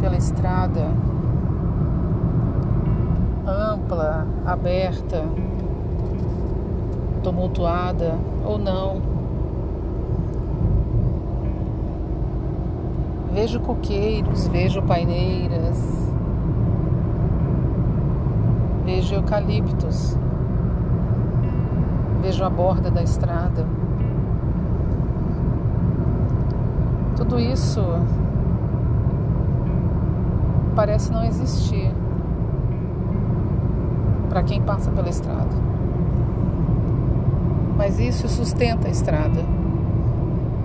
pela estrada ampla, aberta, tumultuada ou não. Vejo coqueiros, vejo paineiras, vejo eucaliptos, vejo a borda da estrada. Tudo isso parece não existir para quem passa pela estrada. Mas isso sustenta a estrada.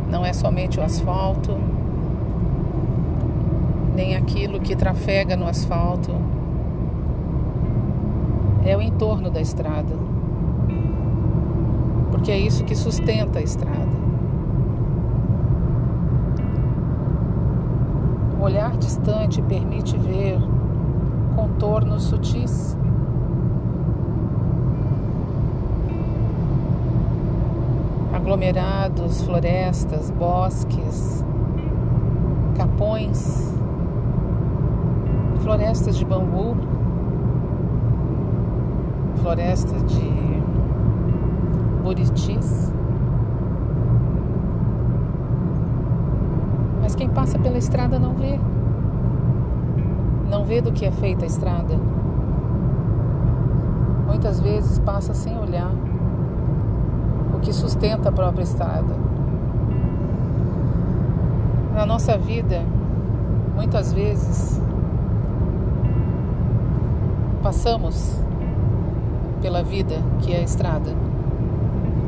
Não é somente o asfalto, nem aquilo que trafega no asfalto. É o entorno da estrada. Porque é isso que sustenta a estrada. O olhar distante permite ver contornos sutis aglomerados, florestas, bosques, capões, florestas de bambu, floresta de buritis. Quem passa pela estrada não vê. Não vê do que é feita a estrada. Muitas vezes passa sem olhar que sustenta a própria estrada. Na nossa vida, muitas vezes, passamos pela vida que é a estrada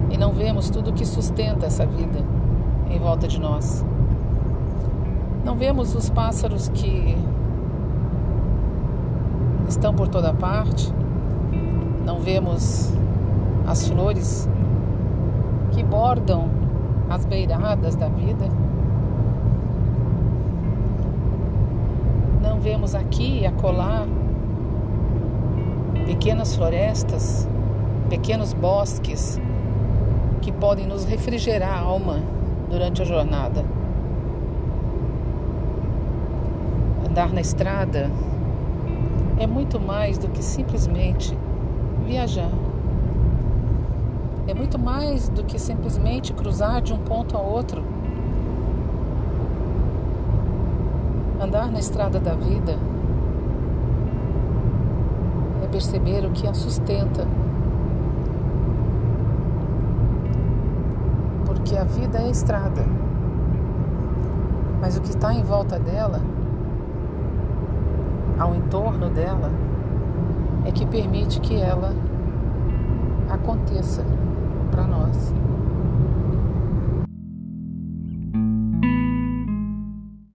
e não vemos tudo que sustenta essa vida em volta de nós. Não vemos os pássaros que estão por toda parte, não vemos as flores que bordam as beiradas da vida. Não vemos aqui e acolá pequenas florestas, pequenos bosques que podem nos refrigerar a alma durante a jornada. Andar na estrada é muito mais do que simplesmente viajar é muito mais do que simplesmente cruzar de um ponto a outro. Andar na estrada da vida é perceber o que a sustenta. Porque a vida é a estrada, mas o que está em volta dela, ao entorno dela, é que permite que ela aconteça.